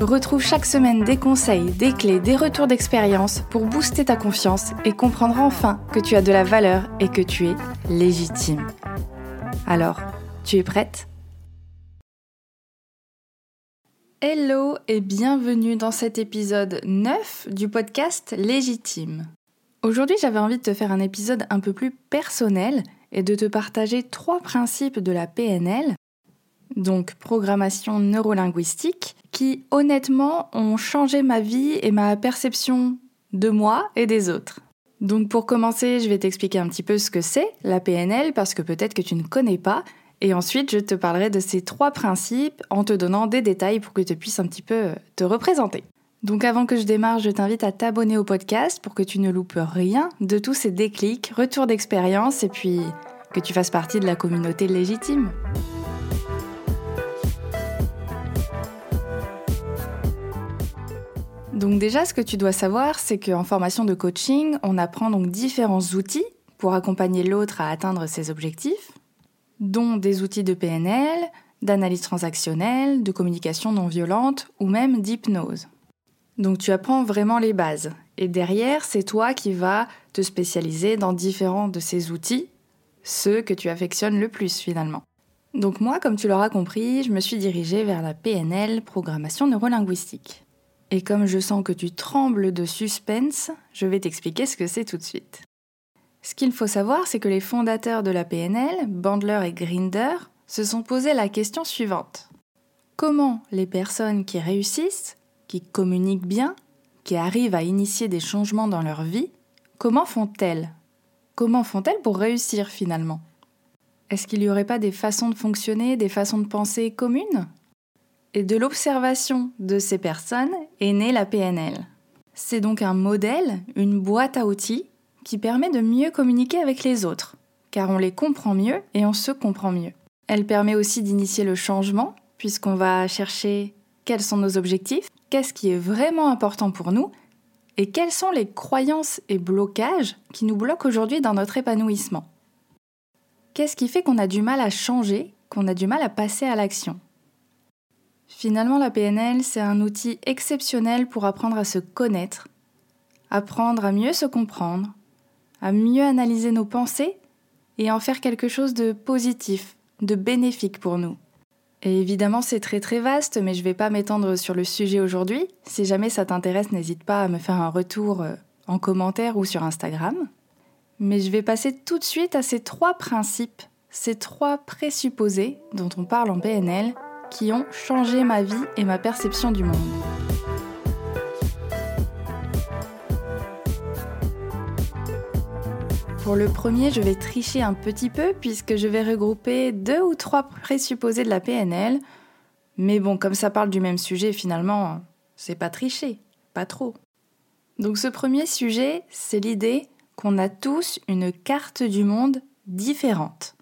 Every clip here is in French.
Retrouve chaque semaine des conseils, des clés, des retours d'expérience pour booster ta confiance et comprendre enfin que tu as de la valeur et que tu es légitime. Alors, tu es prête? Hello et bienvenue dans cet épisode 9 du podcast Légitime. Aujourd'hui j'avais envie de te faire un épisode un peu plus personnel et de te partager trois principes de la PNL, donc programmation neurolinguistique, qui honnêtement ont changé ma vie et ma perception de moi et des autres. Donc pour commencer, je vais t'expliquer un petit peu ce que c'est la PNL parce que peut-être que tu ne connais pas. Et ensuite, je te parlerai de ces trois principes en te donnant des détails pour que tu puisses un petit peu te représenter. Donc avant que je démarre, je t'invite à t'abonner au podcast pour que tu ne loupes rien de tous ces déclics, retours d'expérience et puis que tu fasses partie de la communauté légitime. Donc déjà, ce que tu dois savoir, c'est qu'en formation de coaching, on apprend donc différents outils pour accompagner l'autre à atteindre ses objectifs, dont des outils de PNL, d'analyse transactionnelle, de communication non violente ou même d'hypnose. Donc tu apprends vraiment les bases. Et derrière, c'est toi qui vas te spécialiser dans différents de ces outils, ceux que tu affectionnes le plus finalement. Donc moi, comme tu l'auras compris, je me suis dirigée vers la PNL, programmation neurolinguistique. Et comme je sens que tu trembles de suspense, je vais t'expliquer ce que c'est tout de suite. Ce qu'il faut savoir, c'est que les fondateurs de la PNL, Bandler et Grinder, se sont posé la question suivante. Comment les personnes qui réussissent, qui communiquent bien, qui arrivent à initier des changements dans leur vie, comment font-elles? Comment font-elles pour réussir finalement? Est-ce qu'il n'y aurait pas des façons de fonctionner, des façons de penser communes? Et de l'observation de ces personnes est née la PNL. C'est donc un modèle, une boîte à outils qui permet de mieux communiquer avec les autres, car on les comprend mieux et on se comprend mieux. Elle permet aussi d'initier le changement, puisqu'on va chercher quels sont nos objectifs, qu'est-ce qui est vraiment important pour nous, et quelles sont les croyances et blocages qui nous bloquent aujourd'hui dans notre épanouissement. Qu'est-ce qui fait qu'on a du mal à changer, qu'on a du mal à passer à l'action? Finalement, la PNL, c'est un outil exceptionnel pour apprendre à se connaître, apprendre à mieux se comprendre, à mieux analyser nos pensées et en faire quelque chose de positif, de bénéfique pour nous. Et évidemment, c'est très très vaste, mais je ne vais pas m'étendre sur le sujet aujourd'hui. Si jamais ça t'intéresse, n'hésite pas à me faire un retour euh, en commentaire ou sur Instagram. Mais je vais passer tout de suite à ces trois principes, ces trois présupposés dont on parle en PNL qui ont changé ma vie et ma perception du monde. Pour le premier, je vais tricher un petit peu puisque je vais regrouper deux ou trois présupposés de la PNL. Mais bon, comme ça parle du même sujet, finalement, c'est pas tricher, pas trop. Donc ce premier sujet, c'est l'idée qu'on a tous une carte du monde différente.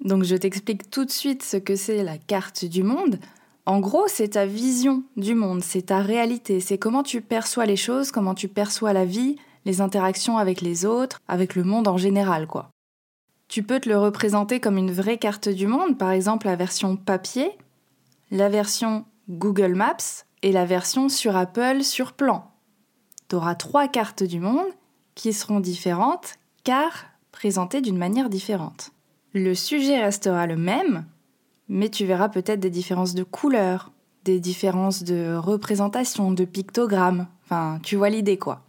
Donc je t'explique tout de suite ce que c'est la carte du monde. En gros, c'est ta vision du monde, c'est ta réalité, c'est comment tu perçois les choses, comment tu perçois la vie, les interactions avec les autres, avec le monde en général, quoi. Tu peux te le représenter comme une vraie carte du monde, par exemple la version papier, la version Google Maps et la version sur Apple sur plan. Tu auras trois cartes du monde qui seront différentes car présentées d'une manière différente. Le sujet restera le même, mais tu verras peut-être des différences de couleurs, des différences de représentation, de pictogrammes. Enfin, tu vois l'idée quoi.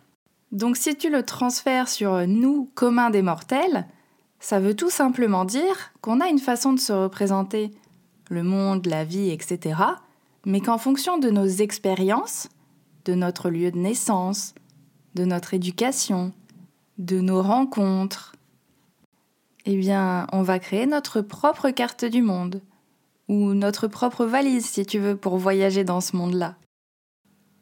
Donc si tu le transfères sur nous communs des mortels, ça veut tout simplement dire qu'on a une façon de se représenter le monde, la vie, etc., mais qu'en fonction de nos expériences, de notre lieu de naissance, de notre éducation, de nos rencontres, eh bien, on va créer notre propre carte du monde, ou notre propre valise si tu veux pour voyager dans ce monde-là.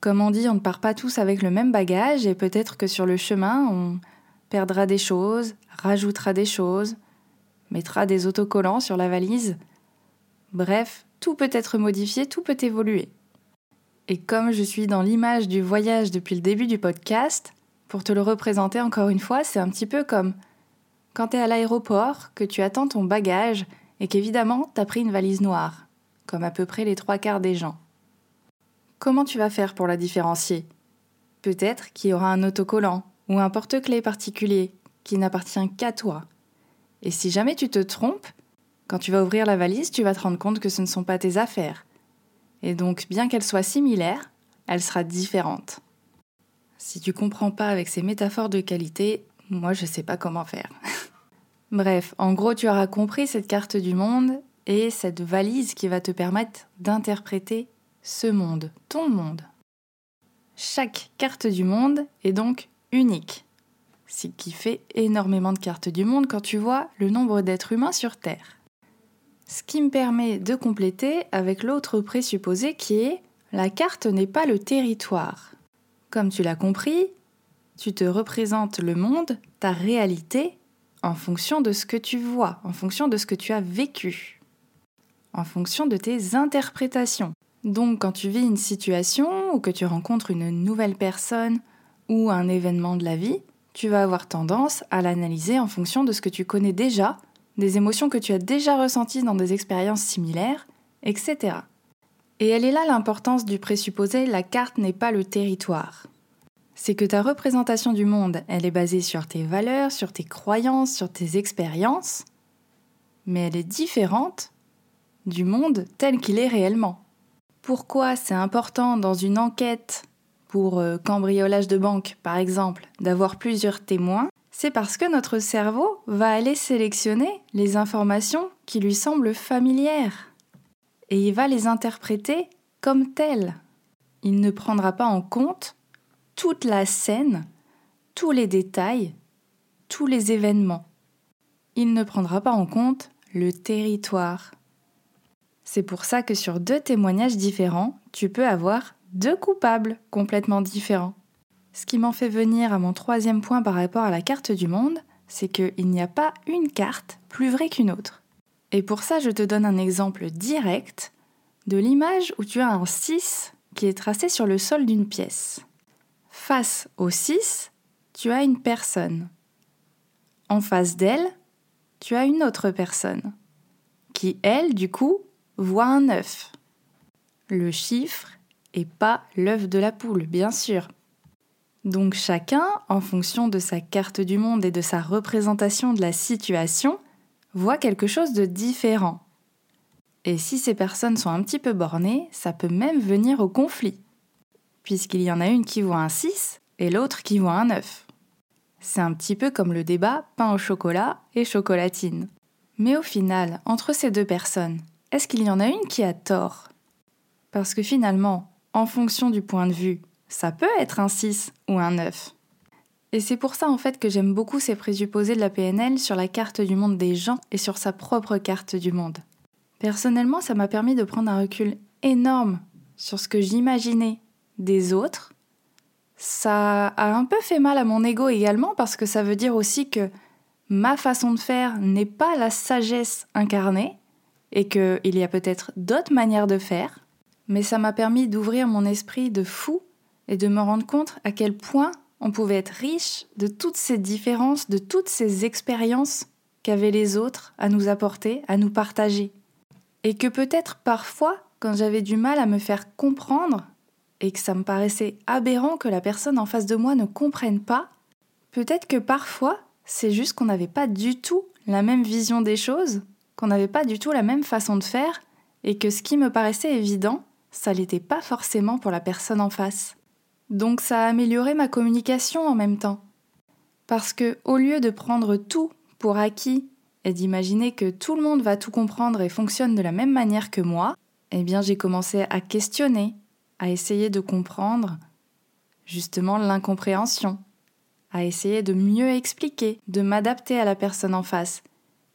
Comme on dit, on ne part pas tous avec le même bagage et peut-être que sur le chemin, on perdra des choses, rajoutera des choses, mettra des autocollants sur la valise. Bref, tout peut être modifié, tout peut évoluer. Et comme je suis dans l'image du voyage depuis le début du podcast, pour te le représenter encore une fois, c'est un petit peu comme quand tu es à l'aéroport, que tu attends ton bagage et qu'évidemment tu as pris une valise noire, comme à peu près les trois quarts des gens. Comment tu vas faire pour la différencier? Peut-être qu'il y aura un autocollant ou un porte-clés particulier qui n'appartient qu'à toi. Et si jamais tu te trompes, quand tu vas ouvrir la valise, tu vas te rendre compte que ce ne sont pas tes affaires, et donc, bien qu'elle soit similaire, elle sera différente. Si tu comprends pas avec ces métaphores de qualité, moi je sais pas comment faire. Bref, en gros, tu auras compris cette carte du monde et cette valise qui va te permettre d'interpréter ce monde, ton monde. Chaque carte du monde est donc unique, ce qui fait énormément de cartes du monde quand tu vois le nombre d'êtres humains sur Terre. Ce qui me permet de compléter avec l'autre présupposé qui est la carte n'est pas le territoire. Comme tu l'as compris, tu te représentes le monde, ta réalité, en fonction de ce que tu vois, en fonction de ce que tu as vécu, en fonction de tes interprétations. Donc quand tu vis une situation ou que tu rencontres une nouvelle personne ou un événement de la vie, tu vas avoir tendance à l'analyser en fonction de ce que tu connais déjà des émotions que tu as déjà ressenties dans des expériences similaires, etc. Et elle est là l'importance du présupposé la carte n'est pas le territoire. C'est que ta représentation du monde, elle est basée sur tes valeurs, sur tes croyances, sur tes expériences, mais elle est différente du monde tel qu'il est réellement. Pourquoi c'est important dans une enquête pour euh, cambriolage de banque, par exemple, d'avoir plusieurs témoins? C'est parce que notre cerveau va aller sélectionner les informations qui lui semblent familières et il va les interpréter comme telles. Il ne prendra pas en compte toute la scène, tous les détails, tous les événements. Il ne prendra pas en compte le territoire. C'est pour ça que sur deux témoignages différents, tu peux avoir deux coupables complètement différents. Ce qui m'en fait venir à mon troisième point par rapport à la carte du monde, c'est qu'il n'y a pas une carte plus vraie qu'une autre. Et pour ça, je te donne un exemple direct de l'image où tu as un 6 qui est tracé sur le sol d'une pièce. Face au 6, tu as une personne. En face d'elle, tu as une autre personne, qui, elle, du coup, voit un 9. Le chiffre et pas l'œuf de la poule, bien sûr, donc chacun, en fonction de sa carte du monde et de sa représentation de la situation, voit quelque chose de différent. Et si ces personnes sont un petit peu bornées, ça peut même venir au conflit, puisqu'il y en a une qui voit un 6 et l'autre qui voit un 9. C'est un petit peu comme le débat pain au chocolat et chocolatine. Mais au final, entre ces deux personnes, est-ce qu'il y en a une qui a tort? Parce que finalement, en fonction du point de vue ça peut être un 6 ou un 9. Et c'est pour ça en fait que j'aime beaucoup ces présupposés de la PNL sur la carte du monde des gens et sur sa propre carte du monde. Personnellement, ça m'a permis de prendre un recul énorme sur ce que j'imaginais des autres. Ça a un peu fait mal à mon ego également parce que ça veut dire aussi que ma façon de faire n'est pas la sagesse incarnée et qu'il y a peut-être d'autres manières de faire. Mais ça m'a permis d'ouvrir mon esprit de fou et de me rendre compte à quel point on pouvait être riche de toutes ces différences, de toutes ces expériences qu'avaient les autres à nous apporter, à nous partager. Et que peut-être parfois, quand j'avais du mal à me faire comprendre, et que ça me paraissait aberrant que la personne en face de moi ne comprenne pas, peut-être que parfois, c'est juste qu'on n'avait pas du tout la même vision des choses, qu'on n'avait pas du tout la même façon de faire, et que ce qui me paraissait évident, ça l'était pas forcément pour la personne en face. Donc ça a amélioré ma communication en même temps. Parce que au lieu de prendre tout pour acquis et d'imaginer que tout le monde va tout comprendre et fonctionne de la même manière que moi, eh bien j'ai commencé à questionner, à essayer de comprendre justement l'incompréhension, à essayer de mieux expliquer, de m'adapter à la personne en face,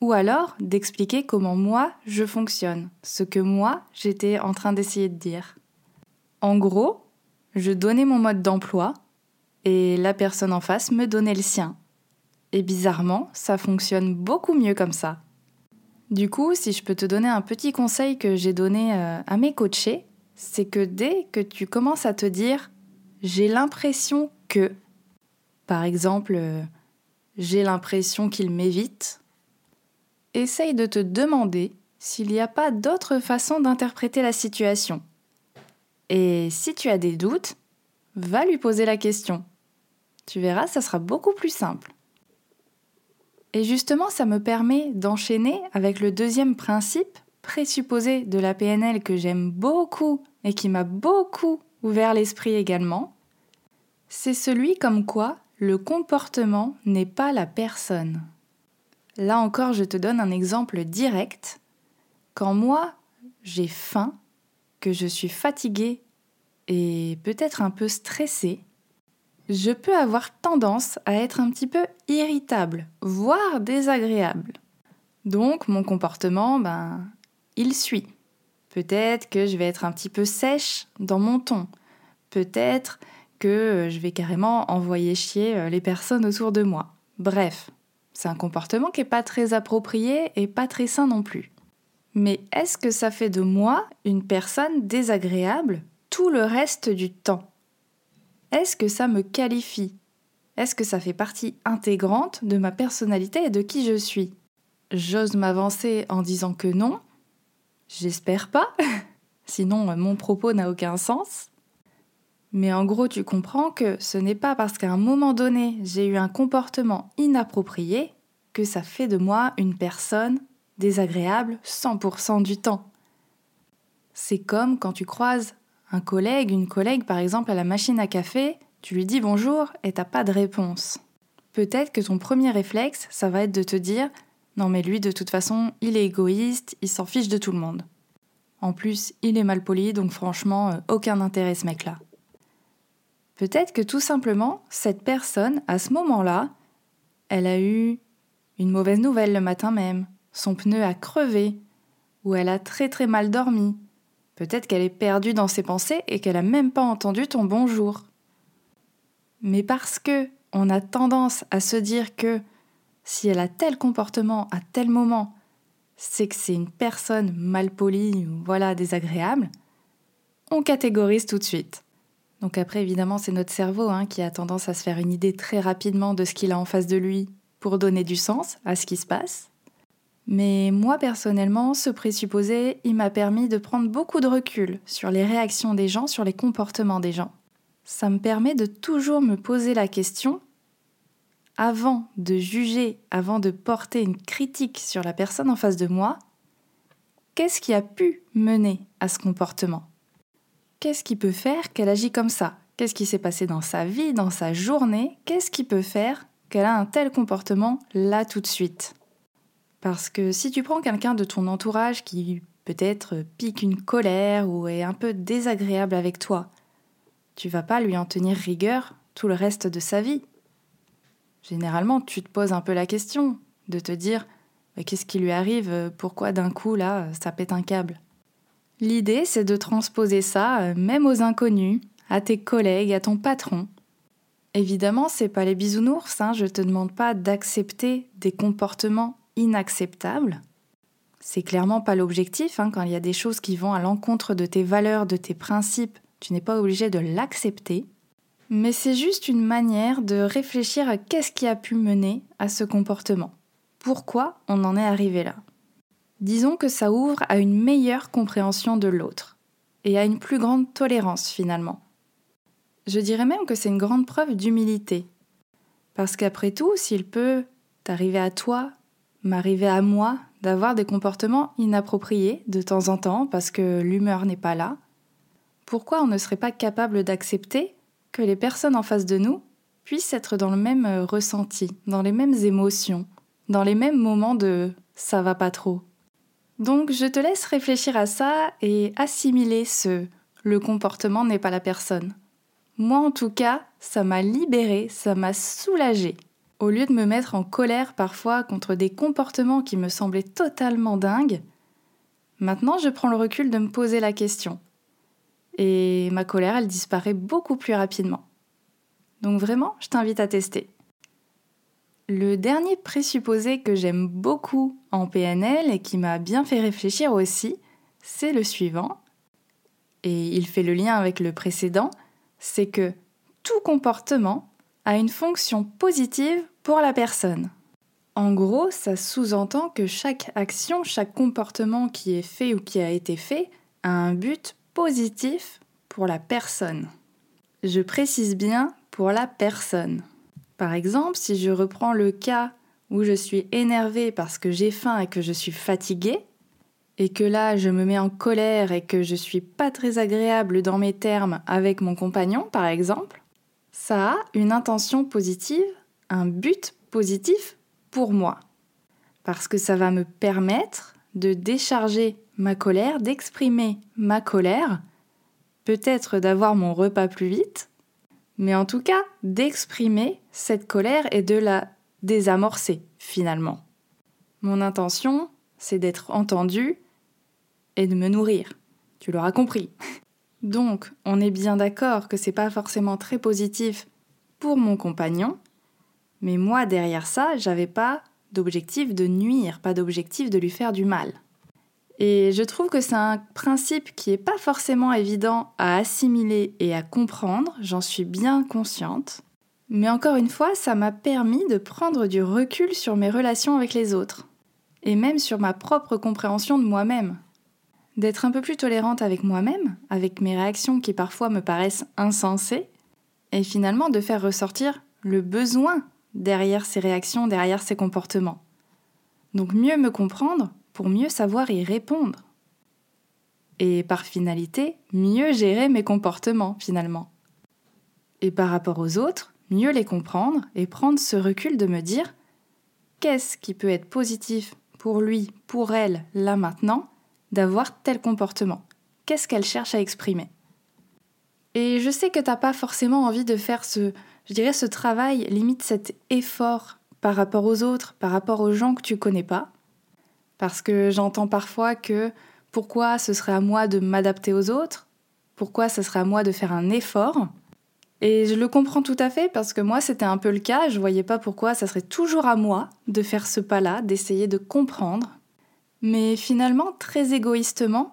ou alors d'expliquer comment moi je fonctionne, ce que moi j'étais en train d'essayer de dire. En gros, je donnais mon mode d'emploi et la personne en face me donnait le sien. Et bizarrement, ça fonctionne beaucoup mieux comme ça. Du coup, si je peux te donner un petit conseil que j'ai donné euh, à mes coachés, c'est que dès que tu commences à te dire j'ai l'impression que, par exemple, euh, j'ai l'impression qu'il m'évite, essaye de te demander s'il n'y a pas d'autre façon d'interpréter la situation. Et si tu as des doutes, va lui poser la question. Tu verras, ça sera beaucoup plus simple. Et justement, ça me permet d'enchaîner avec le deuxième principe présupposé de la PNL que j'aime beaucoup et qui m'a beaucoup ouvert l'esprit également. C'est celui comme quoi le comportement n'est pas la personne. Là encore, je te donne un exemple direct quand moi, j'ai faim, que je suis fatiguée et peut-être un peu stressée, je peux avoir tendance à être un petit peu irritable, voire désagréable. Donc mon comportement, ben, il suit. Peut-être que je vais être un petit peu sèche dans mon ton. Peut-être que je vais carrément envoyer chier euh, les personnes autour de moi. Bref, c'est un comportement qui n'est pas très approprié et pas très sain non plus. Mais est-ce que ça fait de moi une personne désagréable tout le reste du temps? Est-ce que ça me qualifie? Est-ce que ça fait partie intégrante de ma personnalité et de qui je suis? J'ose m'avancer en disant que non. J'espère pas. Sinon, mon propos n'a aucun sens. Mais en gros, tu comprends que ce n'est pas parce qu'à un moment donné, j'ai eu un comportement inapproprié que ça fait de moi une personne désagréable 100% du temps. C'est comme quand tu croises un collègue, une collègue par exemple à la machine à café, tu lui dis bonjour et t'as pas de réponse. Peut-être que ton premier réflexe, ça va être de te dire non mais lui de toute façon, il est égoïste, il s'en fiche de tout le monde. En plus, il est mal poli, donc franchement, euh, aucun intérêt ce mec-là. Peut-être que tout simplement, cette personne, à ce moment-là, elle a eu une mauvaise nouvelle le matin même, son pneu a crevé, ou elle a très très mal dormi. Peut-être qu'elle est perdue dans ses pensées et qu'elle n'a même pas entendu ton bonjour. Mais parce que on a tendance à se dire que si elle a tel comportement à tel moment, c'est que c'est une personne mal polie ou voilà désagréable, on catégorise tout de suite. Donc après évidemment c'est notre cerveau hein, qui a tendance à se faire une idée très rapidement de ce qu'il a en face de lui pour donner du sens à ce qui se passe. Mais moi personnellement, ce présupposé, il m'a permis de prendre beaucoup de recul sur les réactions des gens, sur les comportements des gens. Ça me permet de toujours me poser la question, avant de juger, avant de porter une critique sur la personne en face de moi, qu'est-ce qui a pu mener à ce comportement? Qu'est-ce qui peut faire qu'elle agit comme ça? Qu'est-ce qui s'est passé dans sa vie, dans sa journée? Qu'est-ce qui peut faire qu'elle a un tel comportement là tout de suite? Parce que si tu prends quelqu'un de ton entourage qui peut-être pique une colère ou est un peu désagréable avec toi, tu vas pas lui en tenir rigueur tout le reste de sa vie. Généralement, tu te poses un peu la question de te dire qu'est-ce qui lui arrive, pourquoi d'un coup là ça pète un câble? L'idée, c'est de transposer ça euh, même aux inconnus, à tes collègues, à ton patron. Évidemment, c'est pas les bisounours, hein, je te demande pas d'accepter des comportements inacceptable. C'est clairement pas l'objectif. Hein, quand il y a des choses qui vont à l'encontre de tes valeurs, de tes principes, tu n'es pas obligé de l'accepter. Mais c'est juste une manière de réfléchir à qu'est-ce qui a pu mener à ce comportement. Pourquoi on en est arrivé là? Disons que ça ouvre à une meilleure compréhension de l'autre et à une plus grande tolérance finalement. Je dirais même que c'est une grande preuve d'humilité. Parce qu'après tout, s'il peut t'arriver à toi m'arrivait à moi d'avoir des comportements inappropriés de temps en temps parce que l'humeur n'est pas là, pourquoi on ne serait pas capable d'accepter que les personnes en face de nous puissent être dans le même euh, ressenti, dans les mêmes émotions, dans les mêmes moments de ça va pas trop Donc je te laisse réfléchir à ça et assimiler ce le comportement n'est pas la personne. Moi en tout cas, ça m'a libéré, ça m'a soulagé. Au lieu de me mettre en colère parfois contre des comportements qui me semblaient totalement dingues, maintenant je prends le recul de me poser la question. Et ma colère, elle disparaît beaucoup plus rapidement. Donc vraiment, je t'invite à tester. Le dernier présupposé que j'aime beaucoup en PNL et qui m'a bien fait réfléchir aussi, c'est le suivant. Et il fait le lien avec le précédent, c'est que tout comportement a une fonction positive pour la personne. En gros, ça sous-entend que chaque action, chaque comportement qui est fait ou qui a été fait a un but positif pour la personne. Je précise bien pour la personne. Par exemple, si je reprends le cas où je suis énervée parce que j'ai faim et que je suis fatiguée, et que là je me mets en colère et que je suis pas très agréable dans mes termes avec mon compagnon, par exemple, ça a une intention positive, un but positif pour moi. Parce que ça va me permettre de décharger ma colère, d'exprimer ma colère, peut-être d'avoir mon repas plus vite, mais en tout cas d'exprimer cette colère et de la désamorcer finalement. Mon intention, c'est d'être entendu et de me nourrir. Tu l'auras compris. Donc, on est bien d'accord que c'est pas forcément très positif pour mon compagnon, mais moi derrière ça, j'avais pas d'objectif de nuire, pas d'objectif de lui faire du mal. Et je trouve que c'est un principe qui n'est pas forcément évident à assimiler et à comprendre, j'en suis bien consciente. Mais encore une fois, ça m'a permis de prendre du recul sur mes relations avec les autres, et même sur ma propre compréhension de moi-même. D'être un peu plus tolérante avec moi-même, avec mes réactions qui parfois me paraissent insensées, et finalement de faire ressortir le besoin derrière ces réactions, derrière ces comportements. Donc mieux me comprendre pour mieux savoir y répondre. Et par finalité, mieux gérer mes comportements finalement. Et par rapport aux autres, mieux les comprendre et prendre ce recul de me dire qu'est-ce qui peut être positif pour lui, pour elle, là maintenant, d'avoir tel comportement? Qu'est-ce qu'elle cherche à exprimer? Et je sais que t'as pas forcément envie de faire ce, je dirais, ce travail, limite cet effort par rapport aux autres, par rapport aux gens que tu connais pas. Parce que j'entends parfois que pourquoi ce serait à moi de m'adapter aux autres? Pourquoi ce serait à moi de faire un effort? Et je le comprends tout à fait parce que moi c'était un peu le cas, je voyais pas pourquoi ça serait toujours à moi de faire ce pas-là, d'essayer de comprendre. Mais finalement, très égoïstement,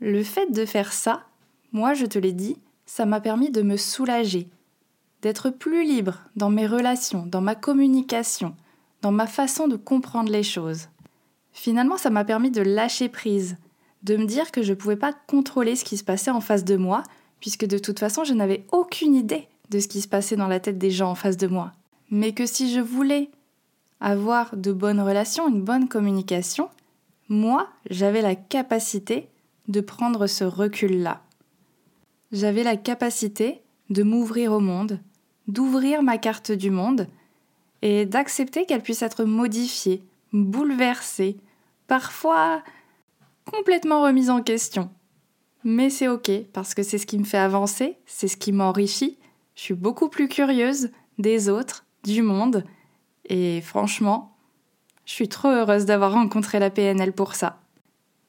le fait de faire ça, moi je te l'ai dit, ça m'a permis de me soulager, d'être plus libre dans mes relations, dans ma communication, dans ma façon de comprendre les choses. Finalement, ça m'a permis de lâcher prise, de me dire que je ne pouvais pas contrôler ce qui se passait en face de moi, puisque de toute façon, je n'avais aucune idée de ce qui se passait dans la tête des gens en face de moi. Mais que si je voulais avoir de bonnes relations, une bonne communication, moi, j'avais la capacité de prendre ce recul-là. J'avais la capacité de m'ouvrir au monde, d'ouvrir ma carte du monde et d'accepter qu'elle puisse être modifiée, bouleversée, parfois complètement remise en question. Mais c'est ok, parce que c'est ce qui me fait avancer, c'est ce qui m'enrichit. Je suis beaucoup plus curieuse des autres, du monde, et franchement, je suis trop heureuse d'avoir rencontré la PNL pour ça.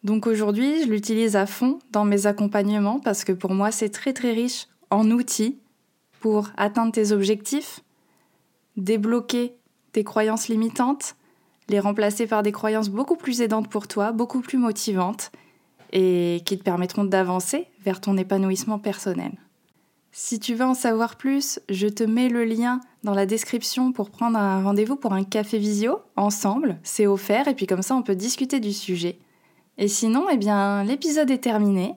Donc aujourd'hui, je l'utilise à fond dans mes accompagnements parce que pour moi, c'est très très riche en outils pour atteindre tes objectifs, débloquer tes croyances limitantes, les remplacer par des croyances beaucoup plus aidantes pour toi, beaucoup plus motivantes, et qui te permettront d'avancer vers ton épanouissement personnel. Si tu veux en savoir plus, je te mets le lien dans la description pour prendre un rendez-vous pour un café visio ensemble, c'est offert et puis comme ça on peut discuter du sujet. Et sinon, eh bien, l'épisode est terminé.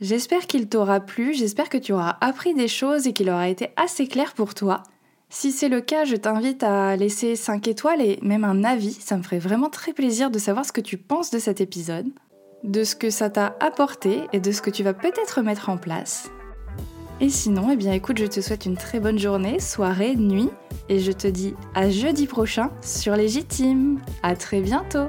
J'espère qu'il t'aura plu, j'espère que tu auras appris des choses et qu'il aura été assez clair pour toi. Si c'est le cas, je t'invite à laisser 5 étoiles et même un avis. Ça me ferait vraiment très plaisir de savoir ce que tu penses de cet épisode, de ce que ça t'a apporté et de ce que tu vas peut-être mettre en place. Et sinon, eh bien écoute, je te souhaite une très bonne journée, soirée, nuit, et je te dis à jeudi prochain sur Légitime. À très bientôt!